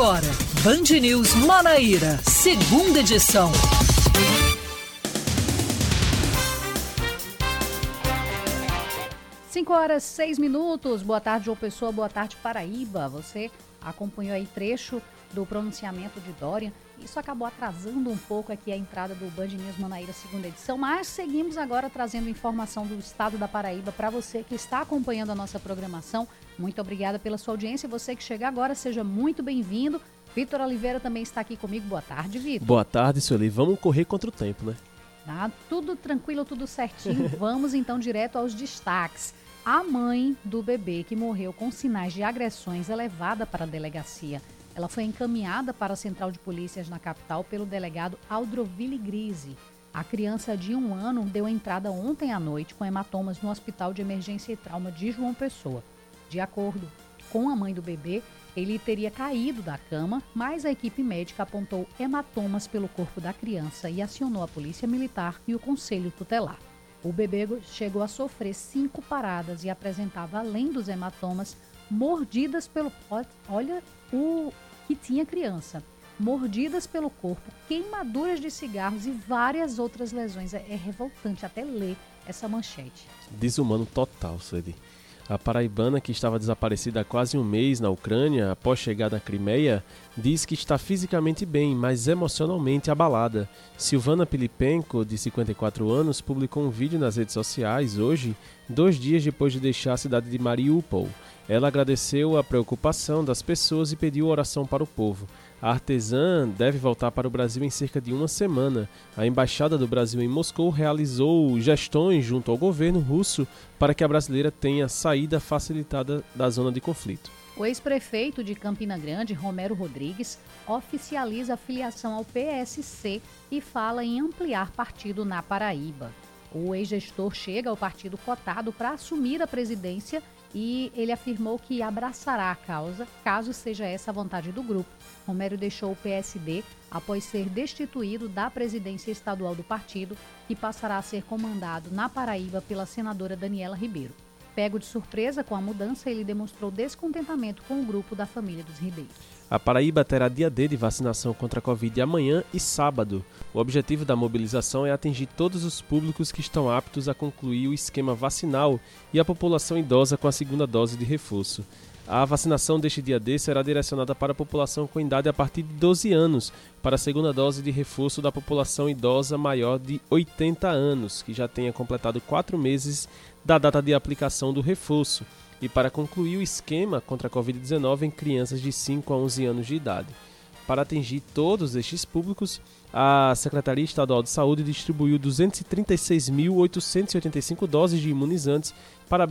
agora, Band News Manaíra, segunda edição. Cinco horas, seis minutos. Boa tarde, João Pessoa. Boa tarde, Paraíba. Você acompanhou aí trecho do pronunciamento de Dória. Isso acabou atrasando um pouco aqui a entrada do Band News Manaíra segunda edição, mas seguimos agora trazendo informação do estado da Paraíba para você que está acompanhando a nossa programação. Muito obrigada pela sua audiência. Você que chega agora, seja muito bem-vindo. Vitor Oliveira também está aqui comigo. Boa tarde, Vitor. Boa tarde, Sueli. Vamos correr contra o tempo, né? Tá tudo tranquilo, tudo certinho. Vamos então direto aos destaques. A mãe do bebê que morreu com sinais de agressões é levada para a delegacia. Ela foi encaminhada para a central de polícias na capital pelo delegado Aldroville Grise. A criança de um ano deu entrada ontem à noite com hematomas no Hospital de Emergência e Trauma de João Pessoa. De acordo com a mãe do bebê, ele teria caído da cama, mas a equipe médica apontou hematomas pelo corpo da criança e acionou a polícia militar e o conselho tutelar. O bebê chegou a sofrer cinco paradas e apresentava, além dos hematomas, mordidas pelo. Olha o que tinha criança. Mordidas pelo corpo, queimaduras de cigarros e várias outras lesões. É, é revoltante até ler essa manchete. Desumano total, Sueli. A paraibana, que estava desaparecida há quase um mês na Ucrânia após chegar na Crimeia, diz que está fisicamente bem, mas emocionalmente abalada. Silvana Pilipenko, de 54 anos, publicou um vídeo nas redes sociais hoje, dois dias depois de deixar a cidade de Mariupol. Ela agradeceu a preocupação das pessoas e pediu oração para o povo. A artesã deve voltar para o Brasil em cerca de uma semana. A Embaixada do Brasil em Moscou realizou gestões junto ao governo russo para que a brasileira tenha saída facilitada da zona de conflito. O ex-prefeito de Campina Grande, Romero Rodrigues, oficializa a filiação ao PSC e fala em ampliar partido na Paraíba. O ex-gestor chega ao partido cotado para assumir a presidência e ele afirmou que abraçará a causa, caso seja essa a vontade do grupo. Romero deixou o PSD após ser destituído da presidência estadual do partido, que passará a ser comandado na Paraíba pela senadora Daniela Ribeiro. Pego de surpresa com a mudança, ele demonstrou descontentamento com o grupo da família dos Ribeiros. A Paraíba terá dia D de vacinação contra a Covid amanhã e sábado. O objetivo da mobilização é atingir todos os públicos que estão aptos a concluir o esquema vacinal e a população idosa com a segunda dose de reforço. A vacinação deste dia D será direcionada para a população com idade a partir de 12 anos, para a segunda dose de reforço da população idosa maior de 80 anos, que já tenha completado quatro meses da data de aplicação do reforço e para concluir o esquema contra a Covid-19 em crianças de 5 a 11 anos de idade. Para atingir todos estes públicos, a Secretaria Estadual de Saúde distribuiu 236.885 doses de imunizantes para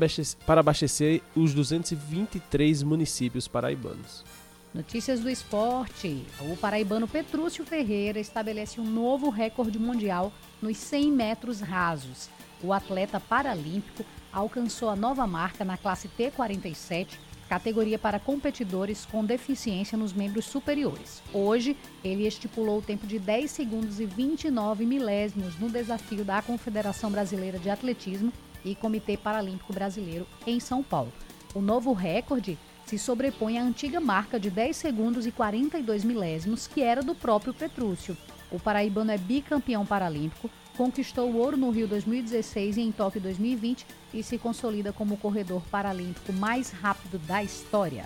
abastecer, os 223 municípios paraibanos. Notícias do esporte. O paraibano Petrúcio Ferreira estabelece um novo recorde mundial nos 100 metros rasos. O atleta paralímpico alcançou a nova marca na classe T47, categoria para competidores com deficiência nos membros superiores. Hoje, ele estipulou o tempo de 10 segundos e 29 milésimos no desafio da Confederação Brasileira de Atletismo e Comitê Paralímpico Brasileiro em São Paulo. O novo recorde se sobrepõe à antiga marca de 10 segundos e 42 milésimos, que era do próprio Petrúcio. O paraibano é bicampeão paralímpico, conquistou o ouro no Rio 2016 e em Tóquio 2020 e se consolida como o corredor paralímpico mais rápido da história.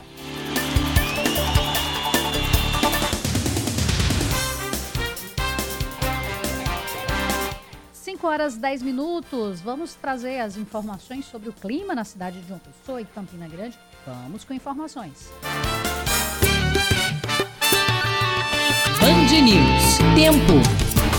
Horas 10 minutos. Vamos trazer as informações sobre o clima na cidade de João Pessoa e Campina Grande. Vamos com informações. Band News. Tempo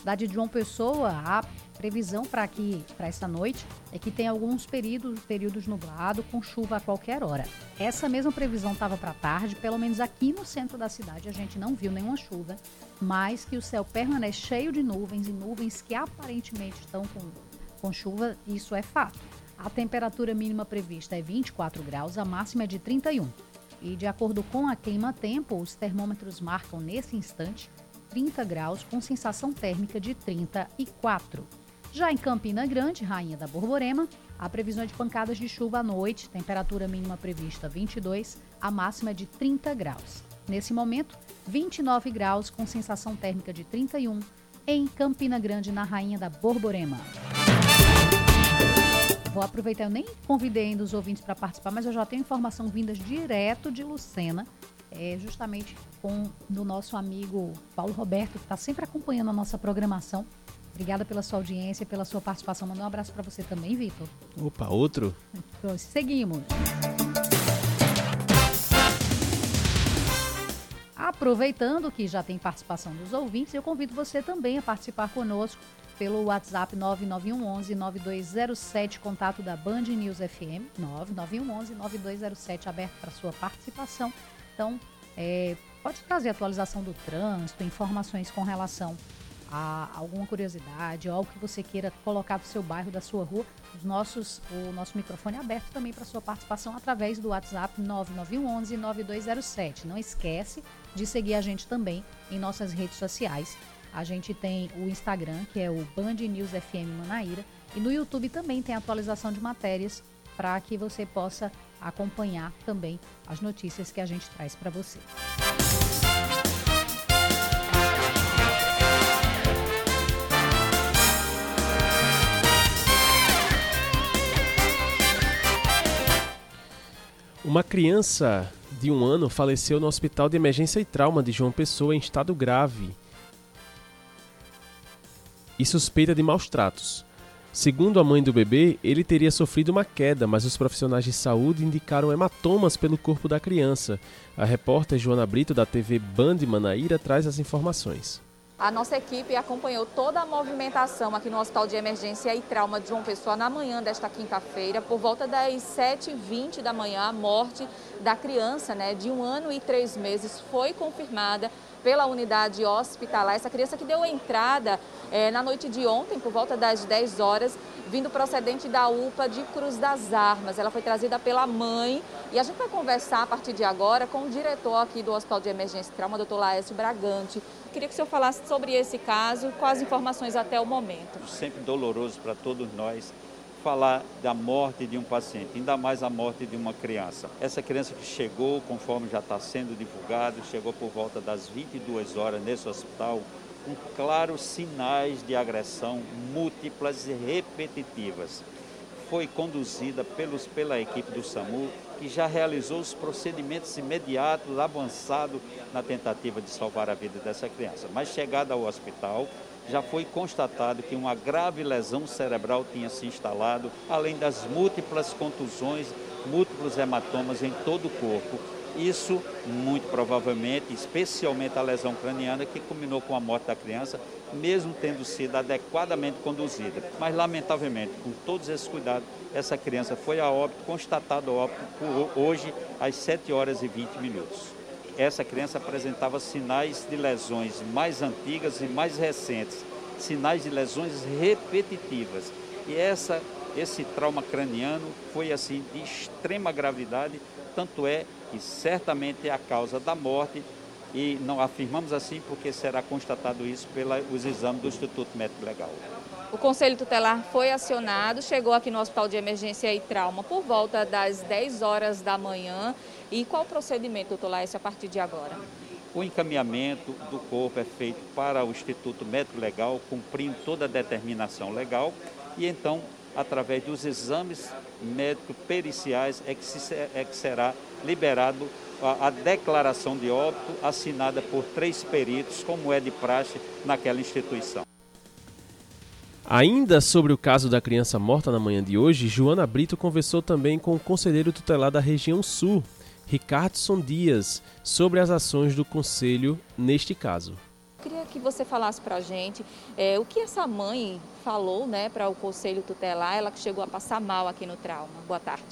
cidade de João Pessoa, a previsão para aqui para esta noite é que tem alguns períodos, períodos nublado com chuva a qualquer hora. Essa mesma previsão estava para tarde, pelo menos aqui no centro da cidade a gente não viu nenhuma chuva, mas que o céu permanece cheio de nuvens e nuvens que aparentemente estão com, com chuva, isso é fato. A temperatura mínima prevista é 24 graus, a máxima é de 31. E de acordo com a Clima Tempo, os termômetros marcam nesse instante 30 graus, com sensação térmica de 34. Já em Campina Grande, Rainha da Borborema, Há previsão de pancadas de chuva à noite, temperatura mínima prevista 22, a máxima é de 30 graus. Nesse momento, 29 graus com sensação térmica de 31 em Campina Grande, na Rainha da Borborema. Vou aproveitar, eu nem convidei ainda os ouvintes para participar, mas eu já tenho informação vindas direto de Lucena, é, justamente com do nosso amigo Paulo Roberto, que está sempre acompanhando a nossa programação. Obrigada pela sua audiência, pela sua participação. Manda um abraço para você também, Vitor. Opa, outro? Então, seguimos. Aproveitando que já tem participação dos ouvintes, eu convido você também a participar conosco pelo WhatsApp 9911 9207, contato da Band News FM, 9911 9207, aberto para sua participação. Então, é, pode trazer atualização do trânsito, informações com relação a alguma curiosidade algo que você queira colocar do seu bairro, da sua rua, os nossos, o nosso microfone é aberto também para sua participação através do WhatsApp 9911 9207. Não esquece de seguir a gente também em nossas redes sociais. A gente tem o Instagram, que é o Band News FM Manaíra, e no YouTube também tem atualização de matérias para que você possa acompanhar também as notícias que a gente traz para você. Uma criança de um ano faleceu no Hospital de Emergência e Trauma de João Pessoa em estado grave e suspeita de maus tratos. Segundo a mãe do bebê, ele teria sofrido uma queda, mas os profissionais de saúde indicaram hematomas pelo corpo da criança. A repórter Joana Brito, da TV Band Manaíra, traz as informações. A nossa equipe acompanhou toda a movimentação aqui no Hospital de Emergência e Trauma de João Pessoa na manhã desta quinta-feira. Por volta das 7h20 da manhã, a morte da criança né, de um ano e três meses foi confirmada pela unidade hospitalar. Essa criança que deu entrada é, na noite de ontem, por volta das 10 horas, vindo procedente da UPA de Cruz das Armas. Ela foi trazida pela mãe e a gente vai conversar a partir de agora com o diretor aqui do Hospital de Emergência e Trauma, doutor Laércio Bragante. Queria que o senhor falasse sobre esse caso, quais informações até o momento. Sempre doloroso para todos nós falar da morte de um paciente, ainda mais a morte de uma criança. Essa criança que chegou, conforme já está sendo divulgado, chegou por volta das 22 horas nesse hospital, com claros sinais de agressão múltiplas e repetitivas. Foi conduzida pelos, pela equipe do SAMU, que já realizou os procedimentos imediatos, avançados na tentativa de salvar a vida dessa criança. Mas chegada ao hospital, já foi constatado que uma grave lesão cerebral tinha se instalado, além das múltiplas contusões, múltiplos hematomas em todo o corpo. Isso, muito provavelmente, especialmente a lesão craniana, que culminou com a morte da criança, mesmo tendo sido adequadamente conduzida. Mas, lamentavelmente, com todos esses cuidados, essa criança foi a óbito, constatado a óbito por hoje às 7 horas e 20 minutos essa criança apresentava sinais de lesões mais antigas e mais recentes, sinais de lesões repetitivas. E essa, esse trauma craniano foi assim de extrema gravidade, tanto é que certamente é a causa da morte e não afirmamos assim porque será constatado isso pelos exames do Instituto Médico Legal. O Conselho Tutelar foi acionado, chegou aqui no Hospital de Emergência e Trauma por volta das 10 horas da manhã. E qual o procedimento, doutor Laércio, a partir de agora? O encaminhamento do corpo é feito para o Instituto Médico Legal, cumprindo toda a determinação legal, e então, através dos exames médico-periciais, é, é que, será liberado a, a declaração de óbito assinada por três peritos, como é de praxe naquela instituição. Ainda sobre o caso da criança morta na manhã de hoje, Joana Brito conversou também com o conselheiro tutelar da região sul, Ricardson Dias, sobre as ações do conselho neste caso. Queria que você falasse para a gente é, o que essa mãe falou né, para o conselho tutelar, ela que chegou a passar mal aqui no trauma. Boa tarde.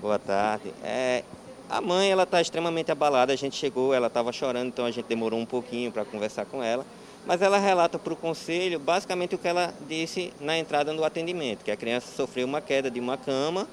Boa tarde. É, a mãe ela está extremamente abalada, a gente chegou, ela estava chorando, então a gente demorou um pouquinho para conversar com ela mas ela relata para o conselho basicamente o que ela disse na entrada do atendimento, que a criança sofreu uma queda de uma cama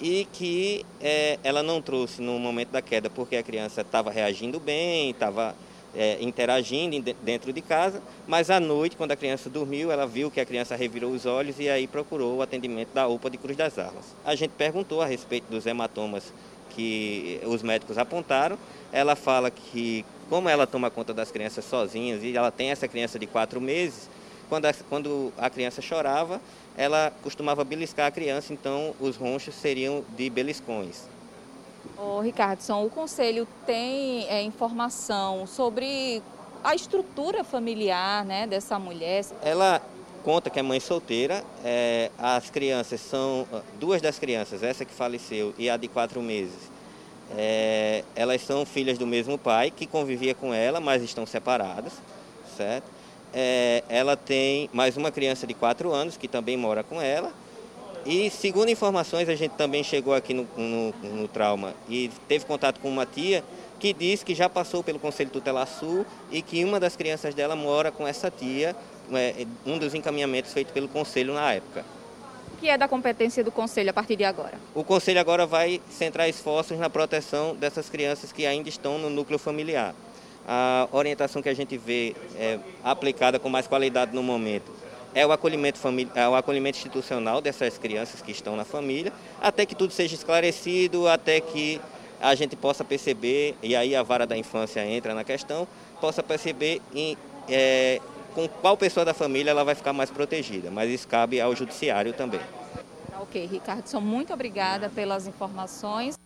e que é, ela não trouxe no momento da queda porque a criança estava reagindo bem, estava é, interagindo dentro de casa, mas à noite, quando a criança dormiu, ela viu que a criança revirou os olhos e aí procurou o atendimento da UPA de Cruz das Armas. A gente perguntou a respeito dos hematomas que os médicos apontaram. Ela fala que, como ela toma conta das crianças sozinhas e ela tem essa criança de quatro meses, quando a, quando a criança chorava, ela costumava beliscar a criança, então os ronchos seriam de beliscões. Ô, Ricardson, o Conselho tem é, informação sobre a estrutura familiar né, dessa mulher? Ela conta que é mãe solteira, é, as crianças são, duas das crianças, essa que faleceu e a de quatro meses, é, elas são filhas do mesmo pai, que convivia com ela, mas estão separadas, certo? É, ela tem mais uma criança de quatro anos, que também mora com ela, e segundo informações, a gente também chegou aqui no, no, no, trauma e teve contato com uma tia que disse que já passou pelo Conselho Tutelar Sul e que uma das crianças dela mora com essa tia, é, um dos encaminhamentos feito pelo Conselho na época. O que é da competência do Conselho a partir de agora? O Conselho agora vai centrar esforços na proteção dessas crianças que ainda estão no núcleo familiar. A orientação que a gente vê é, aplicada com mais qualidade no momento é o acolhimento, é o acolhimento institucional dessas crianças que estão na família, até que tudo seja esclarecido, até que a gente possa perceber, e aí a vara da infância entra na questão, possa perceber em, é, com qual pessoa da família ela vai ficar mais protegida, mas isso cabe ao judiciário também. Ok, Ricardo, muito obrigada pelas informações.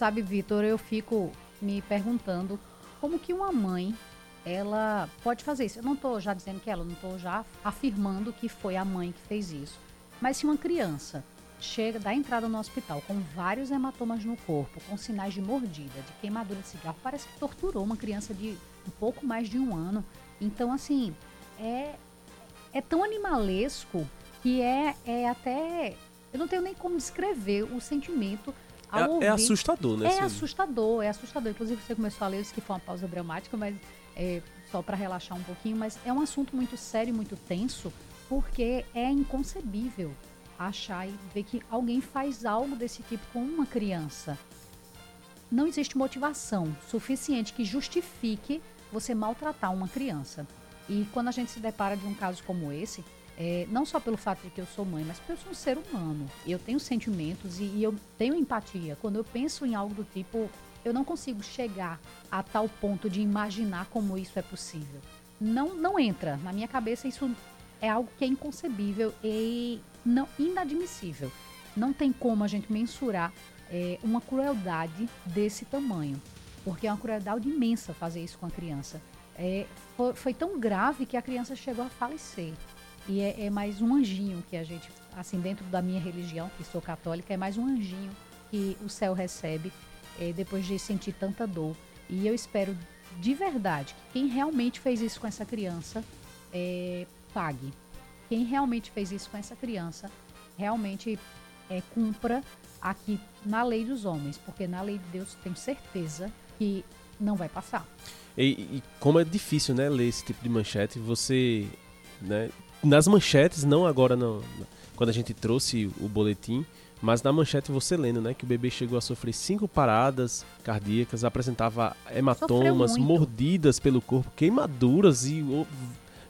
Sabe, Vitor, eu fico me perguntando como que uma mãe ela pode fazer isso. Eu não estou já dizendo que ela, não estou já afirmando que foi a mãe que fez isso. Mas se uma criança chega, dá entrada no hospital com vários hematomas no corpo, com sinais de mordida, de queimadura de cigarro, parece que torturou uma criança de um pouco mais de um ano. Então, assim, é, é tão animalesco que é, é até. Eu não tenho nem como descrever o sentimento. É, é ouvir. é assustador, né? É assustador, é assustador. Inclusive, você começou a ler, isso que foi uma pausa dramática, mas é, só para relaxar um pouquinho, mas é um assunto muito sério, muito tenso, porque é inconcebível achar e ver que alguém faz algo desse tipo com uma criança. Não existe motivação suficiente que justifique você maltratar uma criança. E quando a gente se depara de um caso como esse, é, não só pelo fato de que eu sou mãe, mas porque eu sou um ser humano. Eu tenho sentimentos e, e eu tenho empatia. Quando eu penso em algo do tipo, eu não consigo chegar a tal ponto de imaginar como isso é possível. Não, não entra. Na minha cabeça, isso é algo que é inconcebível e não, inadmissível. Não tem como a gente mensurar é, uma crueldade desse tamanho. Porque é uma crueldade imensa fazer isso com a criança. É, foi, foi, tão grave que a criança chegou a falecer. E é, é mais um anjinho que a gente, assim, dentro da minha religião, que sou católica, é mais um anjinho que o céu recebe é, depois de sentir tanta dor. E eu espero de verdade que quem realmente fez isso com essa criança é, pague. Quem realmente fez isso com essa criança realmente é, cumpra aqui na lei dos homens, porque na lei de Deus tenho certeza que não vai passar. E, e, como é difícil, né, ler esse tipo de manchete, você, né, nas manchetes, não agora não, quando a gente trouxe o boletim, mas na manchete você lendo, né, que o bebê chegou a sofrer cinco paradas cardíacas, apresentava hematomas, mordidas pelo corpo, queimaduras e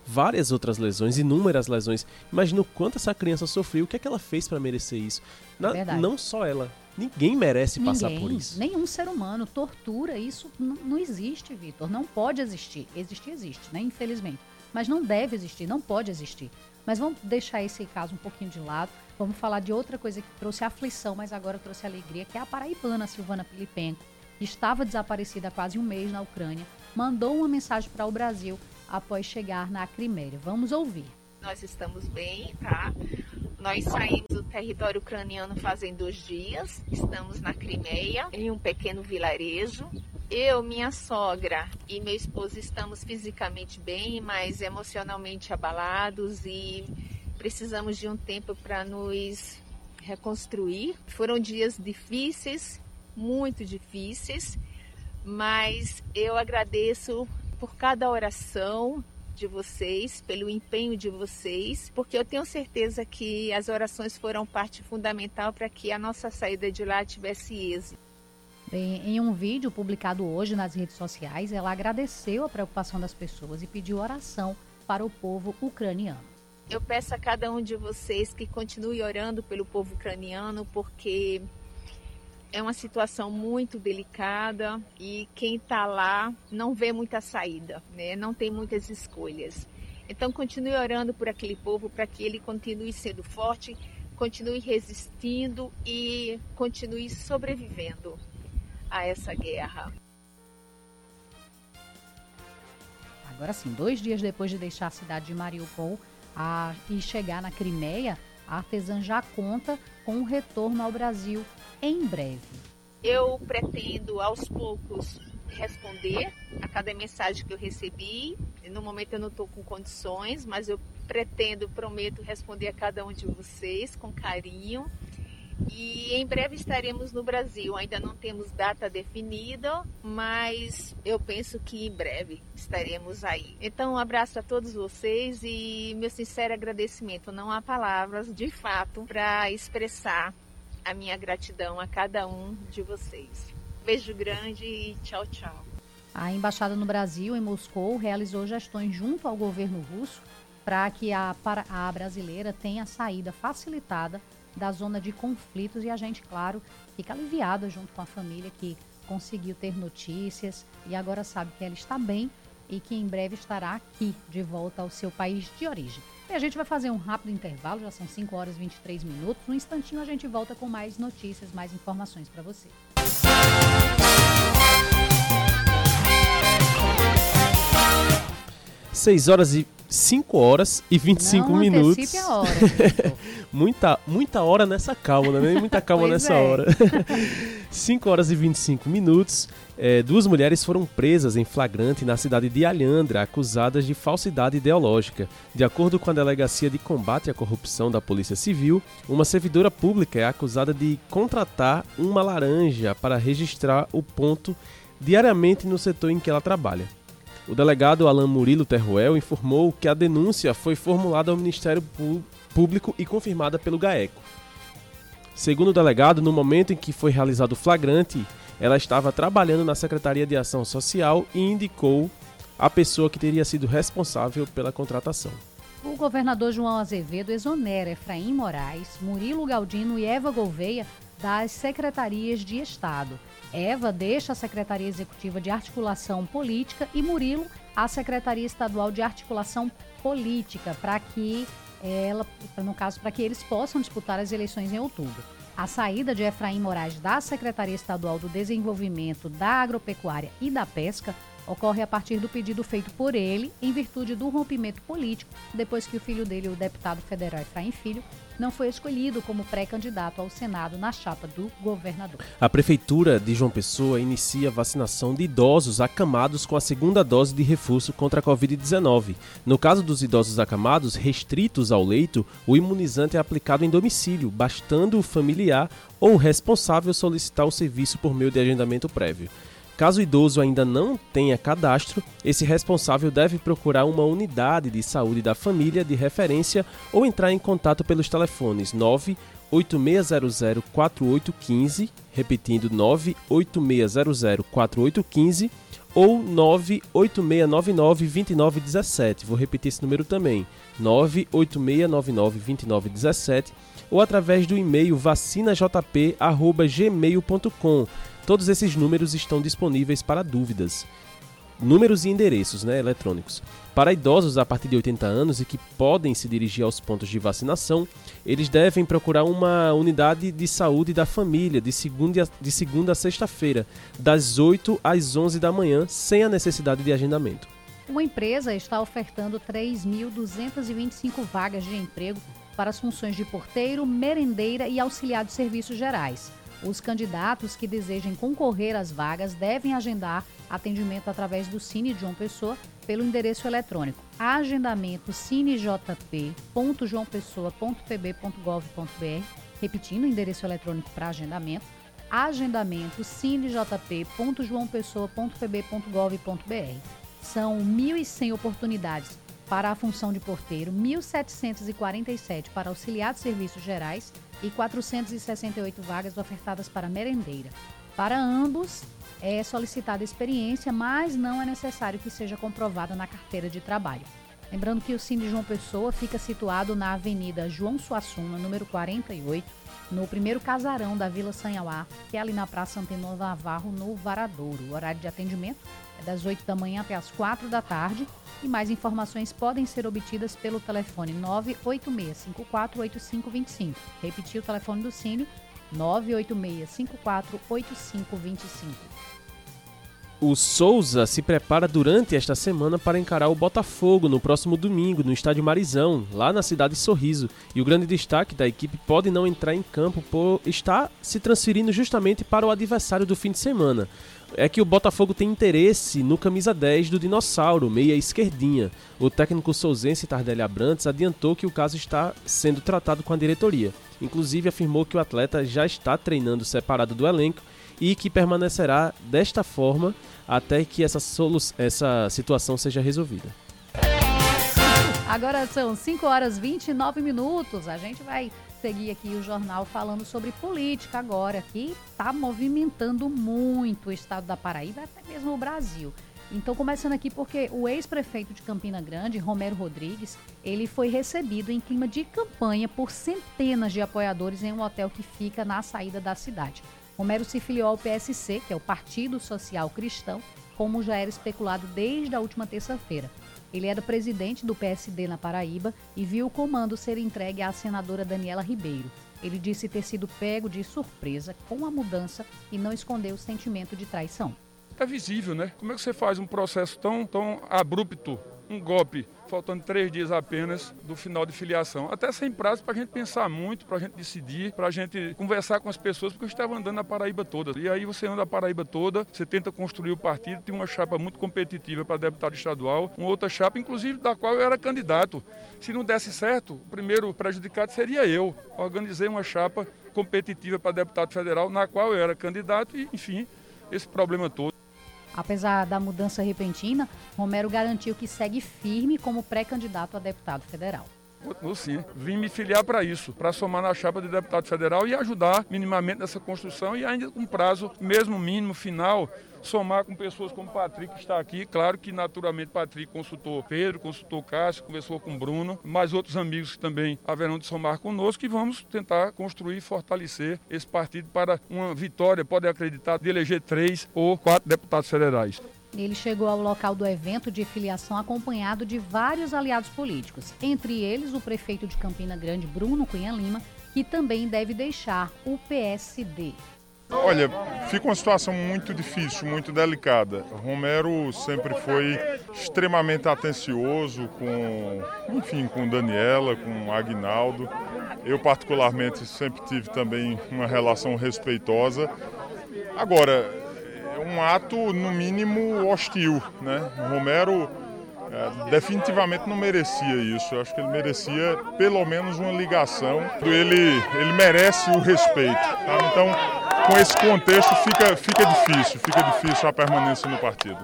várias outras lesões, inúmeras lesões. Imagina o quanto essa criança sofreu, o que é que ela fez para merecer isso? Na, não só ela, ninguém merece ninguém, passar por isso. Nenhum ser humano tortura, isso não existe, Vitor, não pode existir. Existir existe, né, infelizmente, mas não deve existir, não pode existir. Mas vamos deixar esse caso um pouquinho de lado. Vamos falar de outra coisa que trouxe aflição, mas agora trouxe alegria, que é a paraibana Silvana Pilipenko, que estava desaparecida há quase um mês na Ucrânia, mandou uma mensagem para o Brasil após chegar na Crimeia. Vamos ouvir. Nós estamos bem, tá? Nós saímos do território ucraniano fazem dois dias, estamos na Crimeia, em um pequeno vilarejo. Eu, minha sogra e meu esposo estamos fisicamente bem, mas emocionalmente abalados e precisamos de um tempo para nos reconstruir. Foram dias difíceis, muito difíceis, mas eu agradeço por cada oração de vocês, pelo empenho de vocês, porque eu tenho certeza que as orações foram parte fundamental para que a nossa saída de lá tivesse êxito. Em um vídeo publicado hoje nas redes sociais, ela agradeceu a preocupação das pessoas e pediu oração para o povo ucraniano. Eu peço a cada um de vocês que continue orando pelo povo ucraniano, porque é uma situação muito delicada e quem está lá não vê muita saída, né? não tem muitas escolhas. Então, continue orando por aquele povo para que ele continue sendo forte, continue resistindo e continue sobrevivendo a essa guerra. Agora sim, dois dias depois de deixar a cidade de Mariupol a, e chegar na Crimeia, a artesã já conta com um retorno ao Brasil em breve. Eu pretendo aos poucos responder a cada mensagem que eu recebi. No momento eu não estou com condições, mas eu pretendo, prometo responder a cada um de vocês com carinho e em breve estaremos no Brasil. Ainda não temos data definida, mas eu penso que em breve estaremos aí. Então, um abraço a todos vocês e meu sincero agradecimento. Não há palavras, de fato, para expressar a minha gratidão a cada um de vocês. Beijo grande e tchau, tchau. A embaixada no Brasil, em Moscou, realizou gestões junto ao governo russo para que a, a brasileira tenha saída facilitada da zona de conflitos e a gente, claro, fica aliviada junto com a família que conseguiu ter notícias e agora sabe que ela está bem e que em breve estará aqui de volta ao seu país de origem. E a gente vai fazer um rápido intervalo, já são 5 horas e 23 minutos. Um instantinho a gente volta com mais notícias, mais informações para você. 6 horas e 5 horas e 25 Não minutos. A hora, muita, muita hora nessa calma, né? Nem muita calma nessa é. hora. 5 horas e 25 minutos. É, duas mulheres foram presas em flagrante na cidade de Alhandra, acusadas de falsidade ideológica. De acordo com a Delegacia de Combate à Corrupção da Polícia Civil, uma servidora pública é acusada de contratar uma laranja para registrar o ponto diariamente no setor em que ela trabalha. O delegado Alain Murilo Terruel informou que a denúncia foi formulada ao Ministério Público e confirmada pelo GAECO. Segundo o delegado, no momento em que foi realizado o flagrante, ela estava trabalhando na Secretaria de Ação Social e indicou a pessoa que teria sido responsável pela contratação. O governador João Azevedo exonera Efraim Moraes, Murilo Galdino e Eva Gouveia das secretarias de Estado. Eva deixa a Secretaria Executiva de Articulação Política e Murilo a Secretaria Estadual de Articulação Política, para que ela, no caso, para que eles possam disputar as eleições em outubro. A saída de Efraim Moraes da Secretaria Estadual do Desenvolvimento da Agropecuária e da Pesca ocorre a partir do pedido feito por ele em virtude do rompimento político, depois que o filho dele, o deputado federal Efraim Filho, não foi escolhido como pré-candidato ao Senado na chapa do governador. A Prefeitura de João Pessoa inicia a vacinação de idosos acamados com a segunda dose de reforço contra a Covid-19. No caso dos idosos acamados restritos ao leito, o imunizante é aplicado em domicílio, bastando o familiar ou o responsável solicitar o serviço por meio de agendamento prévio. Caso o idoso ainda não tenha cadastro, esse responsável deve procurar uma unidade de saúde da família de referência ou entrar em contato pelos telefones 986004815, repetindo 986004815 ou 986992917. Vou repetir esse número também. 986992917 ou através do e-mail vacinajp@gmail.com Todos esses números estão disponíveis para dúvidas. Números e endereços né, eletrônicos. Para idosos a partir de 80 anos e que podem se dirigir aos pontos de vacinação, eles devem procurar uma unidade de saúde da família de segunda, de segunda a sexta-feira, das 8 às 11 da manhã, sem a necessidade de agendamento. Uma empresa está ofertando 3.225 vagas de emprego para as funções de porteiro, merendeira e auxiliar de serviços gerais. Os candidatos que desejem concorrer às vagas devem agendar atendimento através do Cine João Pessoa pelo endereço eletrônico agendamento cinejp.joaopessoa.pb.gov.br, repetindo o endereço eletrônico para agendamento, agendamento cinejp.joaopessoa.pb.gov.br. São 1.100 oportunidades para a função de porteiro, 1.747 para auxiliar de serviços gerais e 468 vagas ofertadas para merendeira. Para ambos, é solicitada experiência, mas não é necessário que seja comprovada na carteira de trabalho. Lembrando que o Cine João Pessoa fica situado na Avenida João Suassuna, número 48, no primeiro casarão da Vila Sanhauá, que é ali na Praça Antenor Navarro, no Varadouro. O horário de atendimento é das 8 da manhã até as 4 da tarde e mais informações podem ser obtidas pelo telefone 986548525. Repetir o telefone do Cine 986548525. O Souza se prepara durante esta semana para encarar o Botafogo no próximo domingo no estádio Marizão, lá na cidade de Sorriso. E o grande destaque da equipe pode não entrar em campo por estar se transferindo justamente para o adversário do fim de semana. É que o Botafogo tem interesse no camisa 10 do Dinossauro, meia esquerdinha. O técnico souzense Tardelli Abrantes adiantou que o caso está sendo tratado com a diretoria. Inclusive afirmou que o atleta já está treinando separado do elenco e que permanecerá desta forma até que essa, essa situação seja resolvida. Agora são 5 horas e 29 minutos. A gente vai seguir aqui o jornal falando sobre política agora, que está movimentando muito o estado da Paraíba, até mesmo o Brasil. Então, começando aqui porque o ex-prefeito de Campina Grande, Romero Rodrigues, ele foi recebido em clima de campanha por centenas de apoiadores em um hotel que fica na saída da cidade. Romero se filiou ao PSC, que é o Partido Social Cristão, como já era especulado desde a última terça-feira. Ele era presidente do PSD na Paraíba e viu o comando ser entregue à senadora Daniela Ribeiro. Ele disse ter sido pego de surpresa com a mudança e não escondeu o sentimento de traição. É visível, né? Como é que você faz um processo tão, tão abrupto, um golpe faltando três dias apenas do final de filiação. Até sem prazo para a gente pensar muito, para a gente decidir, para a gente conversar com as pessoas, porque eu estava andando na Paraíba toda. E aí você anda a Paraíba toda, você tenta construir o partido, tem uma chapa muito competitiva para deputado estadual, uma outra chapa, inclusive, da qual eu era candidato. Se não desse certo, o primeiro prejudicado seria eu. Organizei uma chapa competitiva para deputado federal, na qual eu era candidato e, enfim, esse problema todo. Apesar da mudança repentina, Romero garantiu que segue firme como pré-candidato a deputado federal. Vou sim. Vim me filiar para isso, para somar na chapa de deputado federal e ajudar minimamente nessa construção e ainda com prazo mesmo mínimo final somar com pessoas como Patrick que está aqui. Claro que naturalmente Patrick consultou Pedro, consultou Cássio, conversou com Bruno, mais outros amigos que também haverão de somar conosco e vamos tentar construir e fortalecer esse partido para uma vitória, pode acreditar, de eleger três ou quatro deputados federais. Ele chegou ao local do evento de filiação acompanhado de vários aliados políticos, entre eles o prefeito de Campina Grande, Bruno Cunha Lima, que também deve deixar o PSD. Olha, fica uma situação muito difícil, muito delicada. Romero sempre foi extremamente atencioso com, enfim, com Daniela, com Agnaldo. Eu particularmente sempre tive também uma relação respeitosa. Agora, é um ato no mínimo hostil, né? Romero é, definitivamente não merecia isso. Eu acho que ele merecia pelo menos uma ligação. Ele, ele merece o respeito. Tá? Então, com esse contexto, fica, fica difícil, fica difícil a permanência no partido.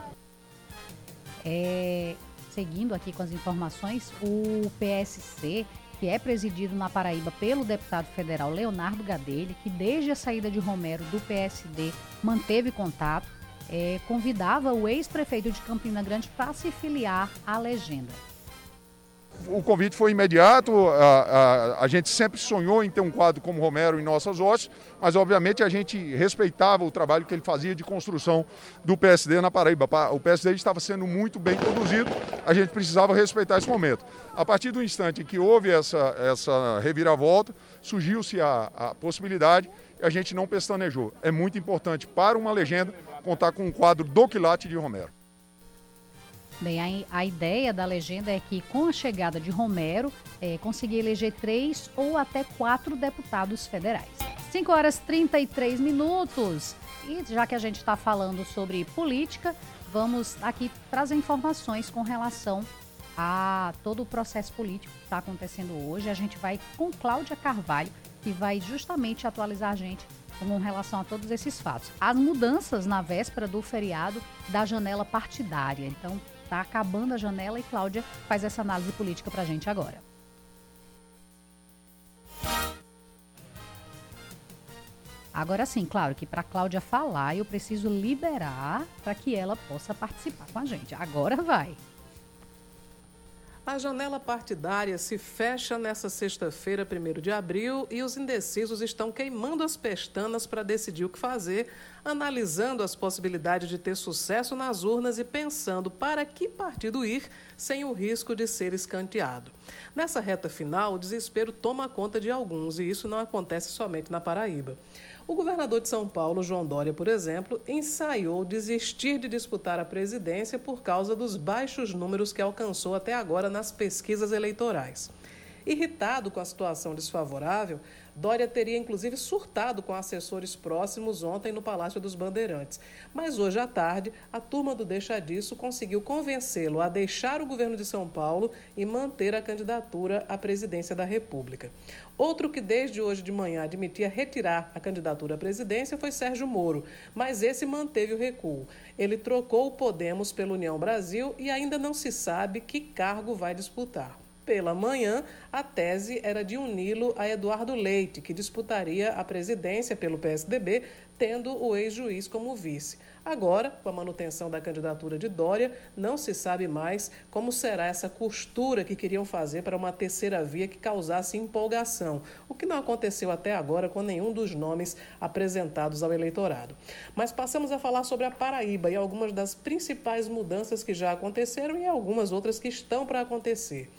É, seguindo aqui com as informações, o PSC, que é presidido na Paraíba pelo deputado federal Leonardo Gadelha, que desde a saída de Romero do PSD manteve contato, é, convidava o ex-prefeito de Campina Grande para se filiar à legenda. O convite foi imediato, a, a, a, gente sempre sonhou em ter um quadro como Romero em nossas hostes, mas obviamente a gente respeitava o trabalho que ele fazia de construção do PSD na Paraíba. O PSD estava sendo muito bem conduzido, a gente precisava respeitar esse momento. A partir do instante que houve essa, essa reviravolta, surgiu-se a, a possibilidade e a gente não pestanejou. É muito importante para uma legenda contar com um quadro do quilate de Romero. Bem, a, a, ideia da legenda é que, com a chegada de Romero, é, conseguir eleger três ou até quatro deputados federais. 5 horas 33 minutos. E já que a gente está falando sobre política, vamos aqui trazer informações com relação a todo o processo político que está acontecendo hoje. A gente vai com Cláudia Carvalho, que vai justamente atualizar a gente com relação a todos esses fatos. As mudanças na véspera do feriado da janela partidária. Então, está acabando a janela e Cláudia faz essa análise política para a gente agora. Agora sim, claro que para Cláudia falar, eu preciso liberar para que ela possa participar com a gente. Agora vai. A janela partidária se fecha nesta sexta-feira, 1 de abril, e os indecisos estão queimando as pestanas para decidir o que fazer, analisando as possibilidades de ter sucesso nas urnas e pensando para que partido ir sem o risco de ser escanteado. Nessa reta final, o desespero toma conta de alguns, e isso não acontece somente na Paraíba. O governador de São Paulo, João Dória, por exemplo, ensaiou desistir de disputar a presidência por causa dos baixos números que alcançou até agora nas pesquisas eleitorais. Irritado com a situação desfavorável, Dória teria inclusive surtado com assessores próximos ontem no Palácio dos Bandeirantes. Mas hoje à tarde, a turma do Deixa Disso conseguiu convencê-lo a deixar o governo de São Paulo e manter a candidatura à presidência da República. Outro que desde hoje de manhã admitia retirar a candidatura à presidência foi Sérgio Moro, mas esse manteve o recuo. Ele trocou o Podemos pela União Brasil e ainda não se sabe que cargo vai disputar. Pela manhã, a tese era de uni-lo a Eduardo Leite, que disputaria a presidência pelo PSDB, tendo o ex-juiz como vice. Agora, com a manutenção da candidatura de Dória, não se sabe mais como será essa costura que queriam fazer para uma terceira via que causasse empolgação, o que não aconteceu até agora com nenhum dos nomes apresentados ao eleitorado. Mas passamos a falar sobre a Paraíba e algumas das principais mudanças que já aconteceram e algumas outras que estão para acontecer.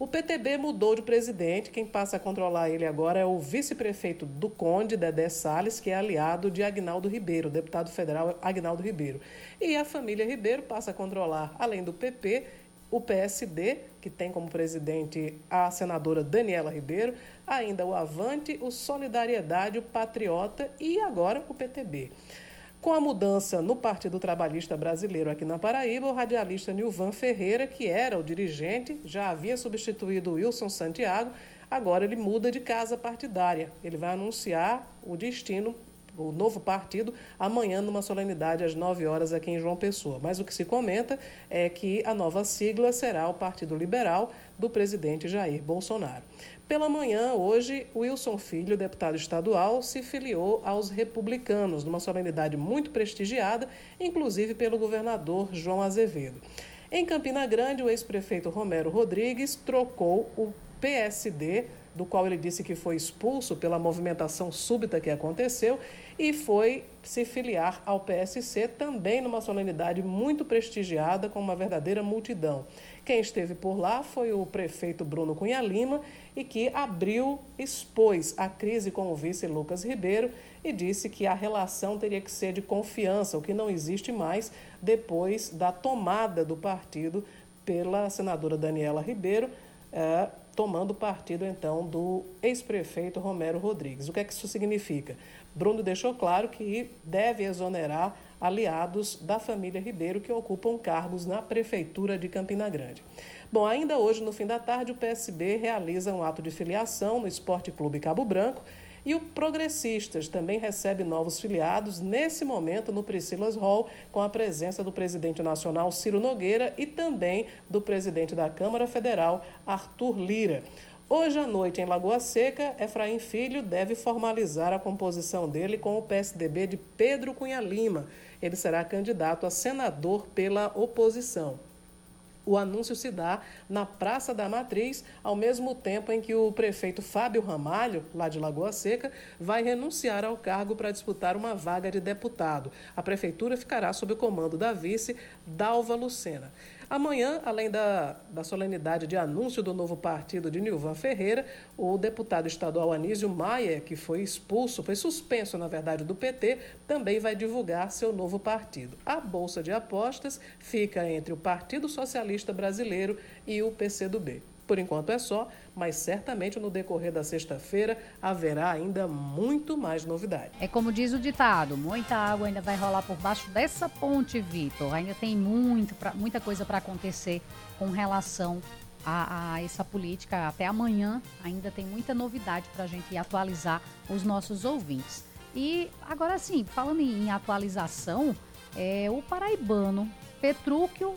O PTB mudou de presidente. Quem passa a controlar ele agora é o vice-prefeito do Conde, Dedé Salles, que é aliado de Agnaldo Ribeiro, deputado federal Agnaldo Ribeiro. E a família Ribeiro passa a controlar, além do PP, o PSD, que tem como presidente a senadora Daniela Ribeiro, ainda o Avante, o Solidariedade, o Patriota e agora o PTB. Com a mudança no Partido Trabalhista Brasileiro aqui na Paraíba, o radialista Nilvan Ferreira, que era o dirigente, já havia substituído Wilson Santiago, agora ele muda de casa partidária. Ele vai anunciar o destino o novo partido amanhã numa solenidade às 9 horas aqui em João Pessoa. Mas o que se comenta é que a nova sigla será o Partido Liberal do presidente Jair Bolsonaro. Pela manhã, hoje, Wilson Filho, deputado estadual, se filiou aos republicanos, numa solenidade muito prestigiada, inclusive pelo governador João Azevedo. Em Campina Grande, o ex-prefeito Romero Rodrigues trocou o PSD, do qual ele disse que foi expulso pela movimentação súbita que aconteceu, e foi se filiar ao PSC, também numa solenidade muito prestigiada, com uma verdadeira multidão. Quem esteve por lá foi o prefeito Bruno Cunha Lima e que abriu, expôs a crise com o vice Lucas Ribeiro e disse que a relação teria que ser de confiança, o que não existe mais depois da tomada do partido pela senadora Daniela Ribeiro, é, tomando partido então do ex-prefeito Romero Rodrigues. O que é que isso significa? Bruno deixou claro que deve exonerar aliados da família Ribeiro que ocupam cargos na Prefeitura de Campina Grande. Bom, ainda hoje, no fim da tarde, o PSB realiza um ato de filiação no Esporte Clube Cabo Branco e o Progressistas também recebe novos filiados nesse momento no Priscilas Hall, com a presença do presidente nacional Ciro Nogueira e também do presidente da Câmara Federal, Arthur Lira. Hoje à noite, em Lagoa Seca, Efraim Filho deve formalizar a composição dele com o PSDB de Pedro Cunha Lima. Ele será candidato a senador pela oposição. O anúncio se dá na Praça da Matriz, ao mesmo tempo em que o prefeito Fábio Ramalho, lá de Lagoa Seca, vai renunciar ao cargo para disputar uma vaga de deputado. A prefeitura ficará sob o comando da vice, Dalva Lucena. Amanhã, além da, da solenidade de anúncio do novo partido de Nilvan Ferreira, o deputado estadual Anísio Maia, que foi expulso, foi suspenso, na verdade, do PT, também vai divulgar seu novo partido. A Bolsa de Apostas fica entre o Partido Socialista Brasileiro e o PCdoB. Por enquanto é só, mas certamente no decorrer da sexta-feira haverá ainda muito mais novidade. É como diz o ditado: muita água ainda vai rolar por baixo dessa ponte, Vitor. Ainda tem muito pra, muita coisa para acontecer com relação a, a, essa política. Até amanhã ainda tem muita novidade para a gente atualizar os nossos ouvintes. E agora sim, falando em atualização, é o paraibano Petrúquio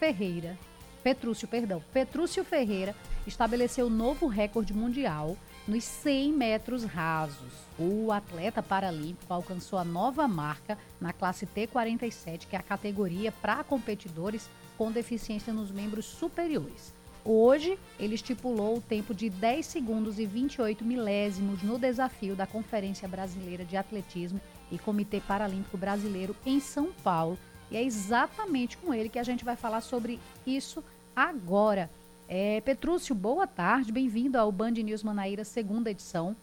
Ferreira Petrúcio, perdão, Petrúcio Ferreira estabeleceu novo recorde mundial nos 100 metros rasos. O atleta paralímpico alcançou a nova marca na classe T47, que é a categoria para competidores com deficiência nos membros superiores. Hoje, ele estipulou o tempo de 10 segundos e 28 milésimos no desafio da Conferência Brasileira de Atletismo e Comitê Paralímpico Brasileiro em São Paulo. E é exatamente com ele que a gente vai falar sobre isso agora. É, Petrúcio, boa tarde, bem-vindo ao Band News Manaíra, segunda edição.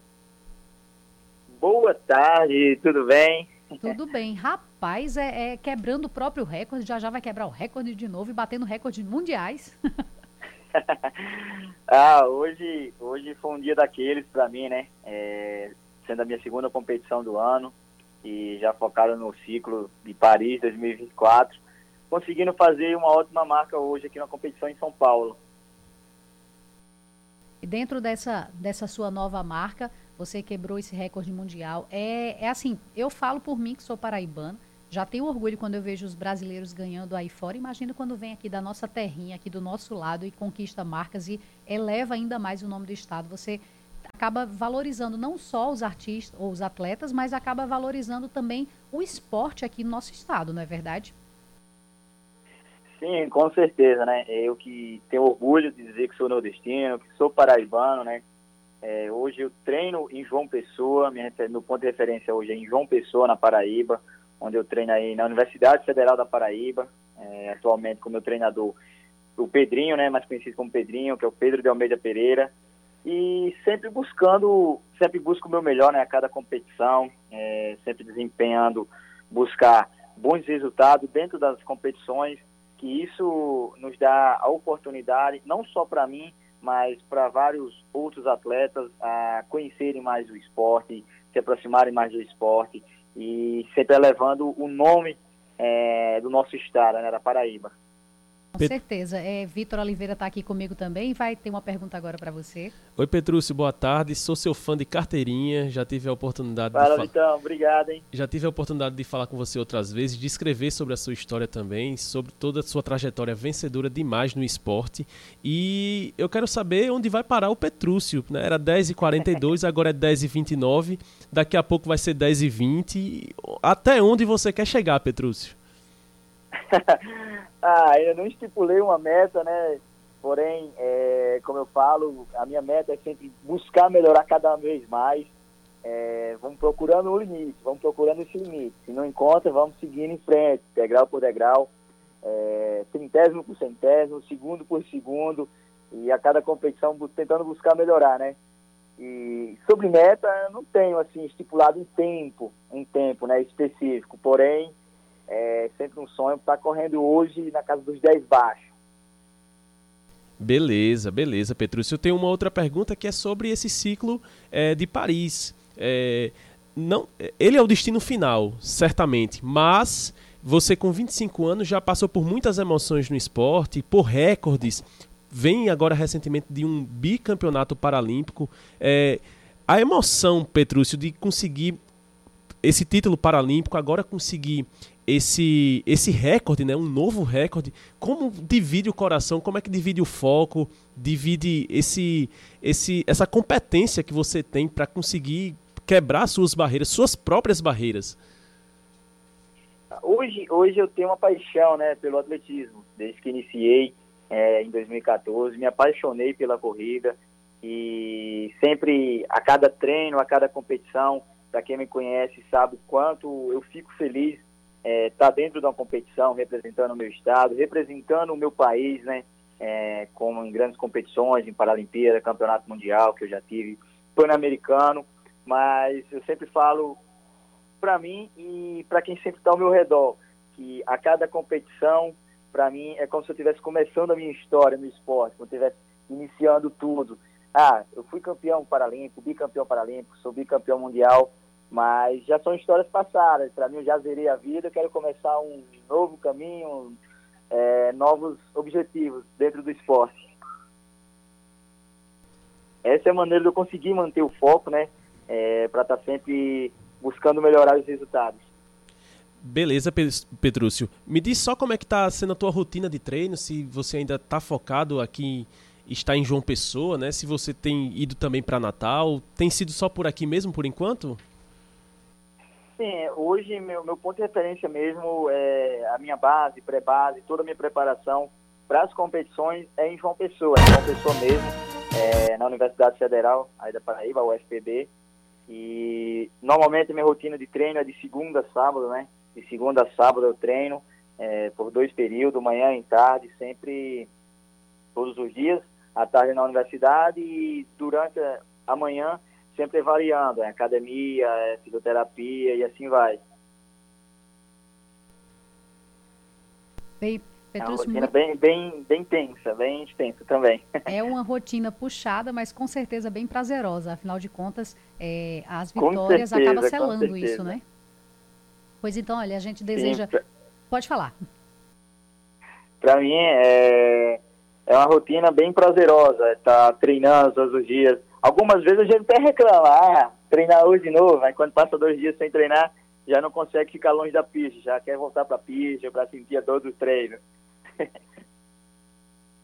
Boa tarde, tudo bem? Tudo bem. Rapaz, é, é, quebrando o próprio recorde, já já vai quebrar o recorde de novo e batendo recordes mundiais. ah, hoje, hoje foi um dia daqueles para mim, né? É, sendo a minha segunda competição do ano e já focado no ciclo de Paris 2024, conseguindo fazer uma ótima marca hoje aqui na competição em São Paulo. E dentro dessa, dessa sua nova marca, você quebrou esse recorde mundial. É, é assim, eu falo por mim que sou paraibana, já tenho orgulho quando eu vejo os brasileiros ganhando aí fora. Imagina quando vem aqui da nossa terrinha, aqui do nosso lado e conquista marcas e eleva ainda mais o nome do estado. Você acaba valorizando não só os artistas ou os atletas, mas acaba valorizando também o esporte aqui no nosso estado, não é verdade? Sim, com certeza, né? Eu que tenho orgulho de dizer que sou nordestino, que sou paraibano, né? É, hoje eu treino em João Pessoa, minha, meu ponto de referência hoje é em João Pessoa, na Paraíba, onde eu treino aí na Universidade Federal da Paraíba, é, atualmente com meu treinador, o Pedrinho, né? Mais conhecido como Pedrinho, que é o Pedro de Almeida Pereira, e sempre buscando, sempre busco o meu melhor, né? A cada competição, é, sempre desempenhando, buscar bons resultados dentro das competições, que isso nos dá a oportunidade, não só para mim, mas para vários outros atletas a conhecerem mais o esporte, se aproximarem mais do esporte e sempre elevando o nome é, do nosso estado, né, da Paraíba. Com certeza. É, Vitor Oliveira está aqui comigo também. Vai ter uma pergunta agora para você. Oi, Petrúcio, boa tarde. Sou seu fã de carteirinha. Já tive a oportunidade Fala, de Vitão. Obrigado, hein? Já tive a oportunidade de falar com você outras vezes, de escrever sobre a sua história também, sobre toda a sua trajetória vencedora demais no esporte. E eu quero saber onde vai parar o Petrúcio. Né? Era 10h42, agora é 10h29. Daqui a pouco vai ser 10h20. Até onde você quer chegar, Petrúcio? ah, ainda não estipulei uma meta, né? Porém, é, como eu falo, a minha meta é sempre buscar melhorar cada vez mais. É, vamos procurando o limite, vamos procurando esse limite. Se não encontra, vamos seguindo em frente, degrau por degrau, é, centésimo por centésimo, segundo por segundo, e a cada competição tentando buscar melhorar, né? E sobre meta, eu não tenho assim estipulado um tempo, um tempo, né, específico. Porém, é sempre um sonho estar correndo hoje na casa dos 10 baixos. Beleza, beleza, Petrúcio. Eu tenho uma outra pergunta que é sobre esse ciclo é, de Paris. É, não, ele é o destino final, certamente, mas você com 25 anos já passou por muitas emoções no esporte, por recordes, vem agora recentemente de um bicampeonato paralímpico. É, a emoção, Petrúcio, de conseguir esse título paralímpico, agora conseguir esse esse recorde, né, um novo recorde, como divide o coração, como é que divide o foco, divide esse esse essa competência que você tem para conseguir quebrar suas barreiras, suas próprias barreiras. Hoje hoje eu tenho uma paixão, né, pelo atletismo, desde que iniciei é, em 2014, me apaixonei pela corrida. E sempre a cada treino, a cada competição, para quem me conhece sabe quanto eu fico feliz estar é, tá dentro de uma competição, representando o meu estado, representando o meu país, né? É, como em grandes competições, em Paralimpíada, Campeonato Mundial, que eu já tive, Pan-Americano, mas eu sempre falo para mim e para quem sempre está ao meu redor, que a cada competição, para mim, é como se eu estivesse começando a minha história no esporte, como eu estivesse iniciando tudo. Ah, eu fui campeão paralímpico, bicampeão paralímpico, sou bicampeão mundial, mas já são histórias passadas. Para mim, eu já zerei a vida, eu quero começar um novo caminho, é, novos objetivos dentro do esporte. Essa é a maneira de eu conseguir manter o foco, né? É, para estar tá sempre buscando melhorar os resultados. Beleza, Petrúcio. Me diz só como é que está sendo a tua rotina de treino, se você ainda está focado aqui está em João Pessoa, né? Se você tem ido também para Natal, tem sido só por aqui mesmo por enquanto? Sim, hoje meu, meu ponto de referência mesmo é a minha base, pré-base, toda a minha preparação para as competições é em João Pessoa, em João Pessoa mesmo, é, na Universidade Federal, aí da Paraíba, UFPB. E normalmente minha rotina de treino é de segunda a sábado, né? De segunda a sábado eu treino é, por dois períodos, manhã e tarde, sempre, todos os dias, à tarde na universidade e durante a manhã sempre variando, é academia, é fisioterapia e assim vai. Bem, é uma rotina bem, bem, bem tensa, bem extensa também. É uma rotina puxada, mas com certeza bem prazerosa. Afinal de contas, é, as vitórias certeza, acabam selando isso, né? Pois então, olha, a gente deseja. Sim, pra... Pode falar. Para mim, é, é uma rotina bem prazerosa. Estar tá treinando todos os dias. Algumas vezes a gente até reclama, ah, treinar hoje de novo. Aí quando passa dois dias sem treinar, já não consegue ficar longe da pista, já quer voltar para a pista para sentir a dor do treino.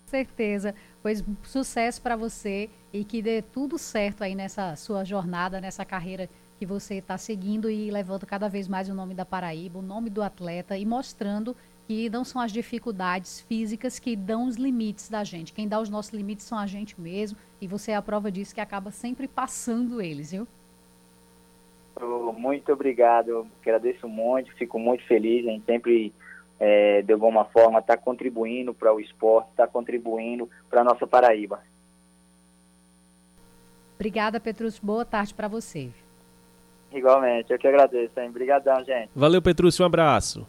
certeza. Pois sucesso para você e que dê tudo certo aí nessa sua jornada, nessa carreira que você está seguindo e levando cada vez mais o nome da Paraíba, o nome do atleta e mostrando que não são as dificuldades físicas que dão os limites da gente. Quem dá os nossos limites são a gente mesmo e você é a prova disso que acaba sempre passando eles, viu? Muito obrigado, agradeço muito, fico muito feliz, a gente sempre é, de alguma forma está contribuindo para o esporte, está contribuindo para a nossa Paraíba. Obrigada, Petrus. Boa tarde para você. Igualmente, eu que agradeço, hein? Obrigadão, gente. Valeu, Petrúcio, um abraço.